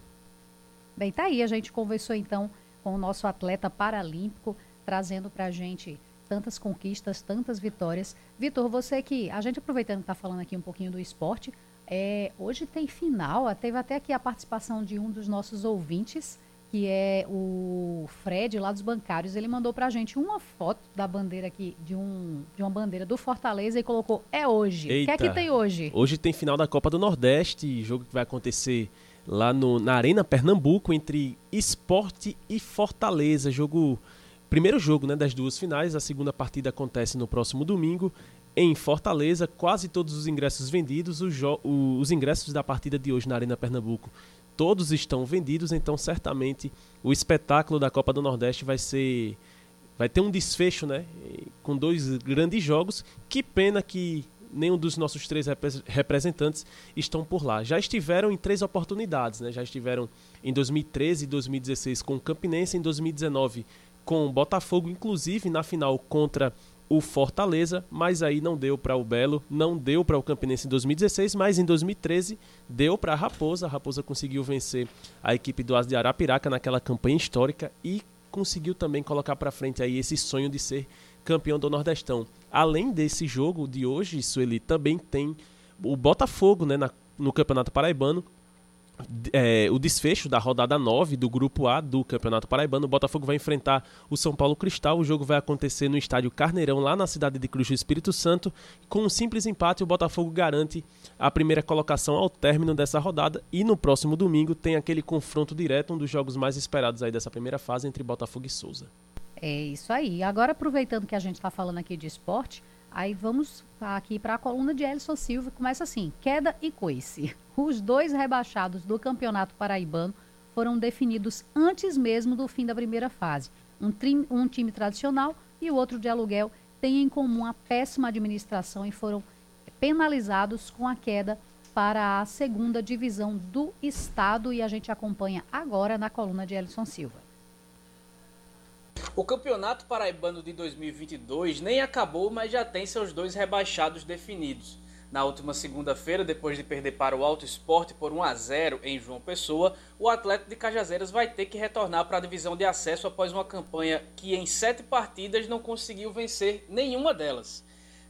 Bem, tá aí, a gente conversou então com o nosso atleta paralímpico, trazendo para a gente tantas conquistas, tantas vitórias. Vitor, você que, a gente aproveitando que está falando aqui um pouquinho do esporte, é, hoje tem final, teve até aqui a participação de um dos nossos ouvintes, que é o Fred, lá dos bancários. Ele mandou pra gente uma foto da bandeira aqui, de, um, de uma bandeira do Fortaleza e colocou: é hoje. O que é que tem hoje? Hoje tem final da Copa do Nordeste, jogo que vai acontecer lá no, na Arena Pernambuco entre Esporte e Fortaleza. Jogo. Primeiro jogo né, das duas finais, a segunda partida acontece no próximo domingo em Fortaleza, quase todos os ingressos vendidos. Os, os ingressos da partida de hoje na Arena Pernambuco, todos estão vendidos, então certamente o espetáculo da Copa do Nordeste vai ser. Vai ter um desfecho, né? Com dois grandes jogos. Que pena que nenhum dos nossos três representantes estão por lá. Já estiveram em três oportunidades, né? Já estiveram em 2013 e 2016 com o Campinense, em 2019 com o Botafogo, inclusive na final contra o Fortaleza, mas aí não deu para o Belo, não deu para o Campinense em 2016, mas em 2013 deu para a Raposa. A Raposa conseguiu vencer a equipe do As de Arapiraca naquela campanha histórica e conseguiu também colocar para frente aí esse sonho de ser campeão do Nordestão. Além desse jogo de hoje, Sueli, também tem o Botafogo né, na, no Campeonato Paraibano, é, o desfecho da rodada 9 do Grupo A do Campeonato Paraibano. O Botafogo vai enfrentar o São Paulo Cristal. O jogo vai acontecer no estádio Carneirão, lá na cidade de Cruz do Espírito Santo. Com um simples empate, o Botafogo garante a primeira colocação ao término dessa rodada. E no próximo domingo tem aquele confronto direto, um dos jogos mais esperados aí dessa primeira fase entre Botafogo e Souza. É isso aí. Agora, aproveitando que a gente está falando aqui de esporte, aí vamos aqui para a coluna de Elson Silva. Começa assim: queda e coice. Os dois rebaixados do Campeonato Paraibano foram definidos antes mesmo do fim da primeira fase. Um, um time tradicional e o outro de aluguel têm em comum a péssima administração e foram penalizados com a queda para a segunda divisão do estado e a gente acompanha agora na coluna de Elson Silva. O Campeonato Paraibano de 2022 nem acabou, mas já tem seus dois rebaixados definidos. Na última segunda-feira, depois de perder para o Alto Esporte por 1 a 0 em João Pessoa, o Atlético de Cajazeiras vai ter que retornar para a divisão de acesso após uma campanha que em sete partidas não conseguiu vencer nenhuma delas.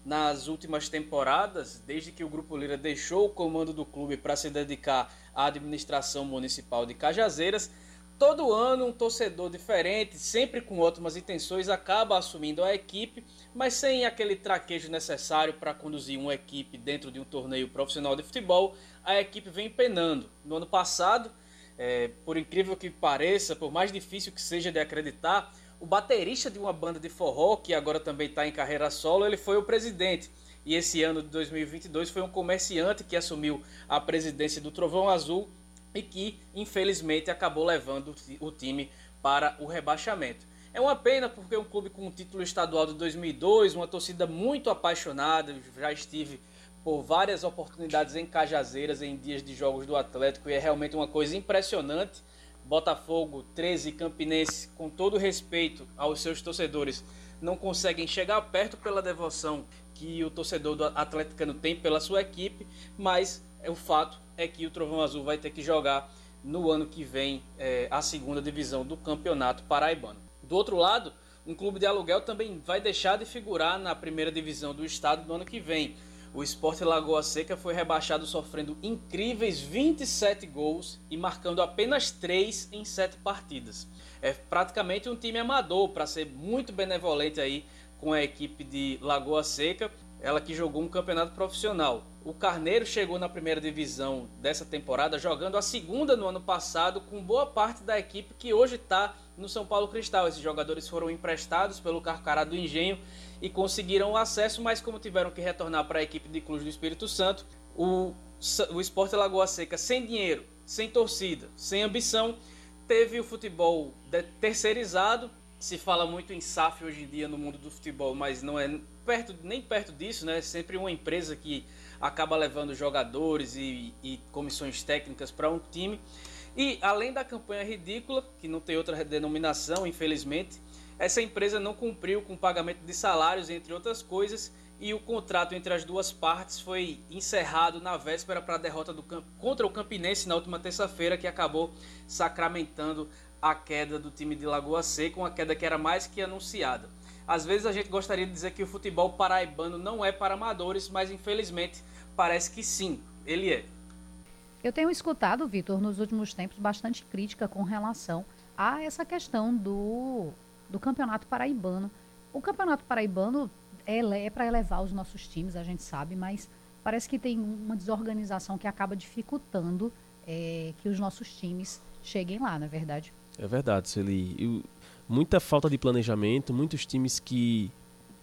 Nas últimas temporadas, desde que o Grupo Lira deixou o comando do clube para se dedicar à administração municipal de Cajazeiras, Todo ano um torcedor diferente, sempre com ótimas intenções, acaba assumindo a equipe, mas sem aquele traquejo necessário para conduzir uma equipe dentro de um torneio profissional de futebol, a equipe vem penando. No ano passado, é, por incrível que pareça, por mais difícil que seja de acreditar, o baterista de uma banda de forró, que agora também está em carreira solo, ele foi o presidente. E esse ano de 2022 foi um comerciante que assumiu a presidência do Trovão Azul e que, infelizmente, acabou levando o time para o rebaixamento. É uma pena porque é um clube com o título estadual de 2002, uma torcida muito apaixonada, já estive por várias oportunidades em Cajazeiras em dias de jogos do Atlético e é realmente uma coisa impressionante. Botafogo, 13 Campinense, com todo respeito aos seus torcedores, não conseguem chegar perto pela devoção que o torcedor do atleticano tem pela sua equipe, mas o fato é que o Trovão Azul vai ter que jogar no ano que vem é, a segunda divisão do Campeonato Paraibano. Do outro lado, um clube de aluguel também vai deixar de figurar na primeira divisão do estado no ano que vem. O Sport Lagoa Seca foi rebaixado sofrendo incríveis 27 gols e marcando apenas 3 em 7 partidas. É praticamente um time amador, para ser muito benevolente aí com a equipe de Lagoa Seca, ela que jogou um campeonato profissional. O Carneiro chegou na primeira divisão dessa temporada, jogando a segunda no ano passado, com boa parte da equipe que hoje está no São Paulo Cristal. Esses jogadores foram emprestados pelo Carcará do Engenho e conseguiram o acesso, mas como tiveram que retornar para a equipe de Cruz do Espírito Santo, o, o Esporte Lagoa Seca, sem dinheiro, sem torcida, sem ambição, teve o futebol terceirizado. Se fala muito em SAF hoje em dia no mundo do futebol, mas não é perto, nem perto disso, né? É sempre uma empresa que acaba levando jogadores e, e comissões técnicas para um time. E além da campanha ridícula, que não tem outra denominação, infelizmente, essa empresa não cumpriu com o pagamento de salários, entre outras coisas, e o contrato entre as duas partes foi encerrado na véspera para a derrota do, contra o Campinense na última terça-feira, que acabou sacramentando a queda do time de Lagoa Seca, uma queda que era mais que anunciada. Às vezes a gente gostaria de dizer que o futebol paraibano não é para amadores, mas infelizmente parece que sim, ele é. Eu tenho escutado, Vitor, nos últimos tempos, bastante crítica com relação a essa questão do do Campeonato Paraibano. O Campeonato Paraibano é, é para elevar os nossos times, a gente sabe, mas parece que tem uma desorganização que acaba dificultando é, que os nossos times cheguem lá, na é verdade. É verdade, Celi. Muita falta de planejamento, muitos times que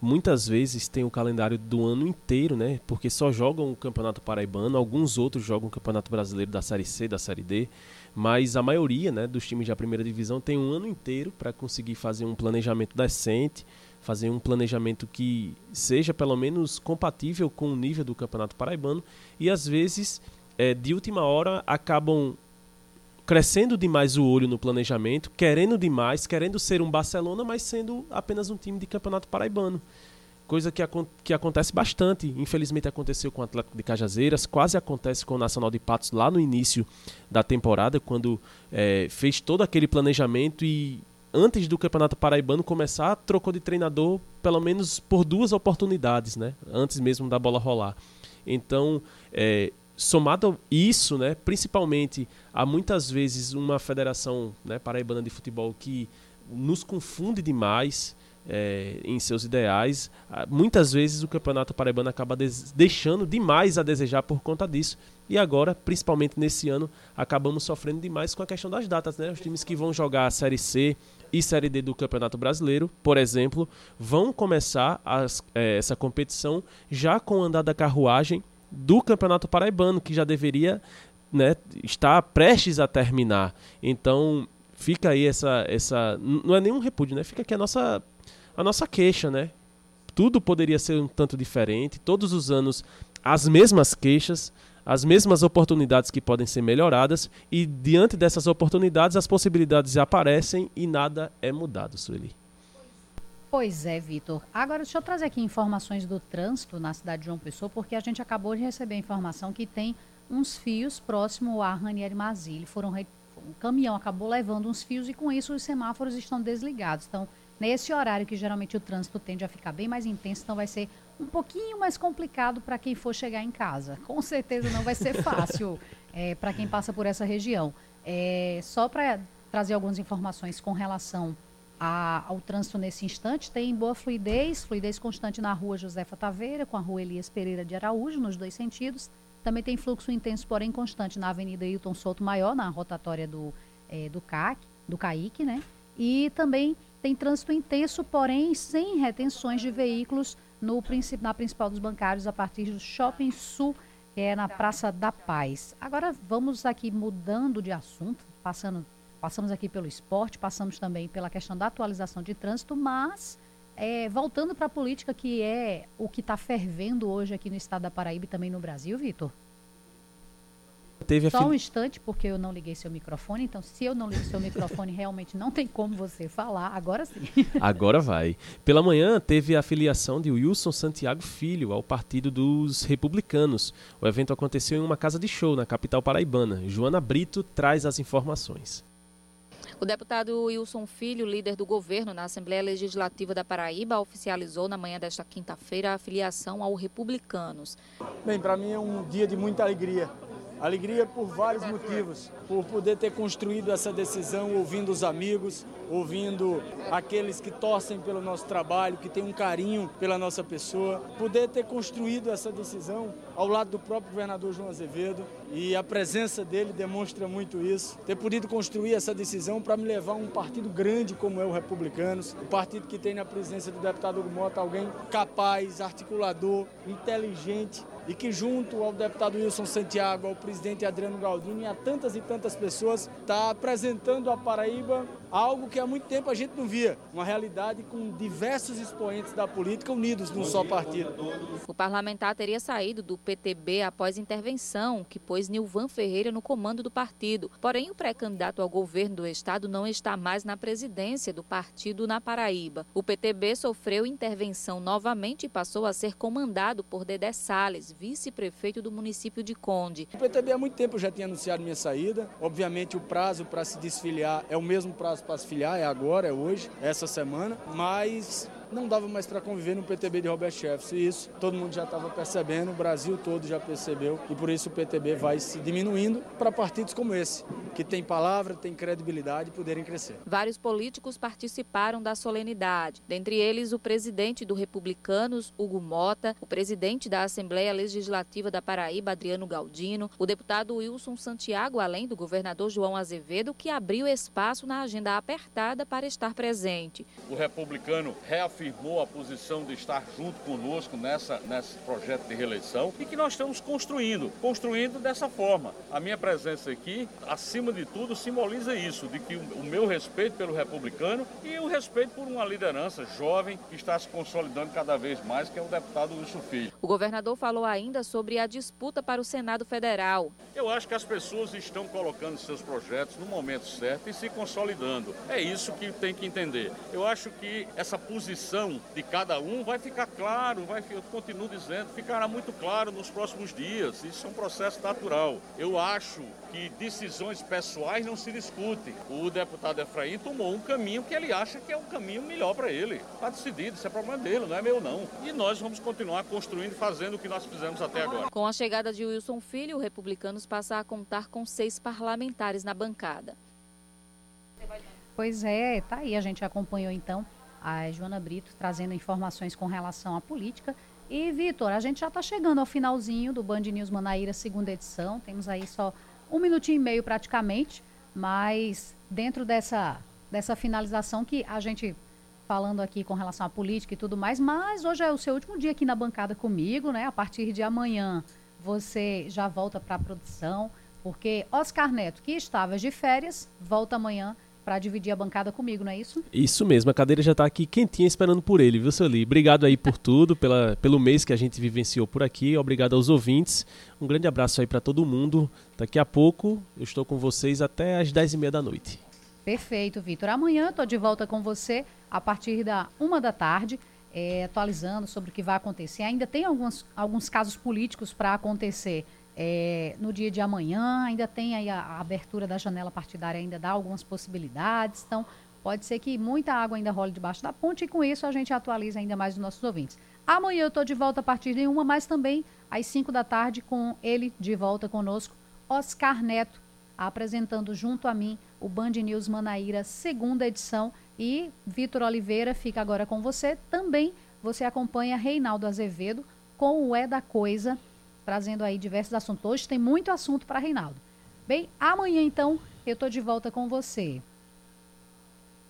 muitas vezes têm o calendário do ano inteiro, né? Porque só jogam o Campeonato Paraibano, alguns outros jogam o Campeonato Brasileiro da Série C, da Série D mas a maioria né, dos times da primeira divisão tem um ano inteiro para conseguir fazer um planejamento decente, fazer um planejamento que seja pelo menos compatível com o nível do Campeonato Paraibano e às vezes é, de última hora acabam crescendo demais o olho no planejamento, querendo demais, querendo ser um Barcelona, mas sendo apenas um time de Campeonato Paraibano coisa que, que acontece bastante. Infelizmente aconteceu com o Atlético de Cajazeiras, quase acontece com o Nacional de Patos lá no início da temporada, quando é, fez todo aquele planejamento e antes do Campeonato Paraibano começar, trocou de treinador pelo menos por duas oportunidades, né? Antes mesmo da bola rolar. Então, é, somado isso, né, principalmente a muitas vezes uma federação né, paraibana de futebol que nos confunde demais, é, em seus ideais. Ah, muitas vezes o Campeonato Paraibano acaba deixando demais a desejar por conta disso. E agora, principalmente nesse ano, acabamos sofrendo demais com a questão das datas. Né? Os times que vão jogar a Série C e Série D do Campeonato Brasileiro, por exemplo, vão começar as, é, essa competição já com o andar da carruagem do Campeonato Paraibano, que já deveria né, estar prestes a terminar. Então, fica aí essa, essa. Não é nenhum repúdio, né? Fica aqui a nossa a nossa queixa, né? Tudo poderia ser um tanto diferente, todos os anos as mesmas queixas, as mesmas oportunidades que podem ser melhoradas e diante dessas oportunidades as possibilidades aparecem e nada é mudado, Sueli. Pois é, Vitor. Agora deixa eu trazer aqui informações do trânsito na cidade de João Pessoa, porque a gente acabou de receber a informação que tem uns fios próximo a Ranieri Mazzilli. Foram um caminhão acabou levando uns fios e com isso os semáforos estão desligados. Então, nesse horário que geralmente o trânsito tende a ficar bem mais intenso, então vai ser um pouquinho mais complicado para quem for chegar em casa. Com certeza não vai ser fácil é, para quem passa por essa região. É, só para trazer algumas informações com relação a, ao trânsito nesse instante, tem boa fluidez, fluidez constante na rua Josefa Taveira, com a rua Elias Pereira de Araújo, nos dois sentidos. Também tem fluxo intenso, porém constante, na Avenida Hilton Souto Maior, na rotatória do, é, do CAC, do CAIC, né? E também tem trânsito intenso, porém sem retenções de veículos no, na principal dos bancários a partir do Shopping Sul, que é na Praça da Paz. Agora vamos aqui mudando de assunto, passando, passamos aqui pelo esporte, passamos também pela questão da atualização de trânsito, mas é, voltando para a política, que é o que está fervendo hoje aqui no estado da Paraíba e também no Brasil, Vitor. Teve Só um instante, porque eu não liguei seu microfone. Então, se eu não liguei seu microfone, realmente não tem como você falar. Agora sim. Agora vai. Pela manhã, teve a filiação de Wilson Santiago Filho ao Partido dos Republicanos. O evento aconteceu em uma casa de show na capital paraibana. Joana Brito traz as informações. O deputado Wilson Filho, líder do governo na Assembleia Legislativa da Paraíba, oficializou na manhã desta quinta-feira a filiação ao Republicanos. Bem, para mim é um dia de muita alegria Alegria por vários motivos, por poder ter construído essa decisão ouvindo os amigos, ouvindo aqueles que torcem pelo nosso trabalho, que têm um carinho pela nossa pessoa, poder ter construído essa decisão ao lado do próprio governador João Azevedo. E a presença dele demonstra muito isso. Ter podido construir essa decisão para me levar a um partido grande como é o Republicanos, o partido que tem na presença do deputado Mota alguém capaz, articulador, inteligente e que junto ao deputado Wilson Santiago, ao presidente Adriano Galdini e a tantas e tantas pessoas está apresentando a Paraíba algo que há muito tempo a gente não via, uma realidade com diversos expoentes da política unidos num só partido. O parlamentar teria saído do PTB após intervenção que pôs Nilvan Ferreira no comando do partido. Porém, o pré-candidato ao governo do estado não está mais na presidência do partido na Paraíba. O PTB sofreu intervenção novamente e passou a ser comandado por Dedé Salles, vice-prefeito do município de Conde. O PTB há muito tempo já tinha anunciado minha saída. Obviamente, o prazo para se desfiliar é o mesmo prazo para se filiar, é agora, é hoje, é essa semana. Mas não dava mais para conviver no PTB de Robert Jefferson. E isso todo mundo já estava percebendo, o Brasil todo já percebeu, e por isso o PTB vai se diminuindo para partidos como esse, que tem palavra, tem credibilidade e poderem crescer. Vários políticos participaram da solenidade, dentre eles o presidente do Republicanos, Hugo Mota, o presidente da Assembleia Legislativa da Paraíba, Adriano Galdino, o deputado Wilson Santiago, além do governador João Azevedo, que abriu espaço na agenda apertada para estar presente. O republicano reafirmou afirmou a posição de estar junto conosco nessa, nesse projeto de reeleição e que nós estamos construindo, construindo dessa forma. A minha presença aqui, acima de tudo, simboliza isso, de que o meu respeito pelo republicano e o respeito por uma liderança jovem que está se consolidando cada vez mais, que é o deputado Wilson Filho. O governador falou ainda sobre a disputa para o Senado Federal. Eu acho que as pessoas estão colocando seus projetos no momento certo e se consolidando. É isso que tem que entender. Eu acho que essa posição de cada um vai ficar claro, vai, eu continuo dizendo, ficará muito claro nos próximos dias. Isso é um processo natural. Eu acho que decisões pessoais não se discutem. O deputado Efraim tomou um caminho que ele acha que é o caminho melhor para ele. Está decidido, isso é problema dele, não é meu não. E nós vamos continuar construindo e fazendo o que nós fizemos até agora. Com a chegada de Wilson Filho, o Republicanos passa a contar com seis parlamentares na bancada. Pois é, tá aí, a gente acompanhou então a Joana Brito trazendo informações com relação à política. E, Vitor, a gente já está chegando ao finalzinho do Band News Manaíra, segunda edição. Temos aí só um minutinho e meio praticamente, mas dentro dessa, dessa finalização que a gente falando aqui com relação à política e tudo mais, mas hoje é o seu último dia aqui na bancada comigo, né? A partir de amanhã você já volta para a produção, porque Oscar Neto, que estava de férias, volta amanhã para dividir a bancada comigo, não é isso? Isso mesmo, a cadeira já está aqui quentinha esperando por ele, viu, Sueli? Obrigado aí por tudo, pela, pelo mês que a gente vivenciou por aqui, obrigado aos ouvintes. Um grande abraço aí para todo mundo. Daqui a pouco eu estou com vocês até às 10h30 da noite. Perfeito, Vitor. Amanhã estou de volta com você a partir da uma da tarde, é, atualizando sobre o que vai acontecer. Ainda tem alguns, alguns casos políticos para acontecer é, no dia de amanhã. Ainda tem aí a, a, abertura da janela partidária, ainda dá algumas possibilidades. Então, pode ser que muita água ainda role debaixo da ponte e com isso a gente atualiza ainda mais os nossos ouvintes. Amanhã eu estou de volta a partir de uma, mas também às 5 da tarde com ele de volta conosco, Oscar Neto, apresentando junto a mim o Band News Manaíra, segunda edição. E Vitor Oliveira fica agora com você. Também você acompanha Reinaldo Azevedo com o É da Coisa trazendo aí diversos assuntos. Hoje tem muito assunto para Reinaldo. Bem, amanhã então eu estou de volta com você.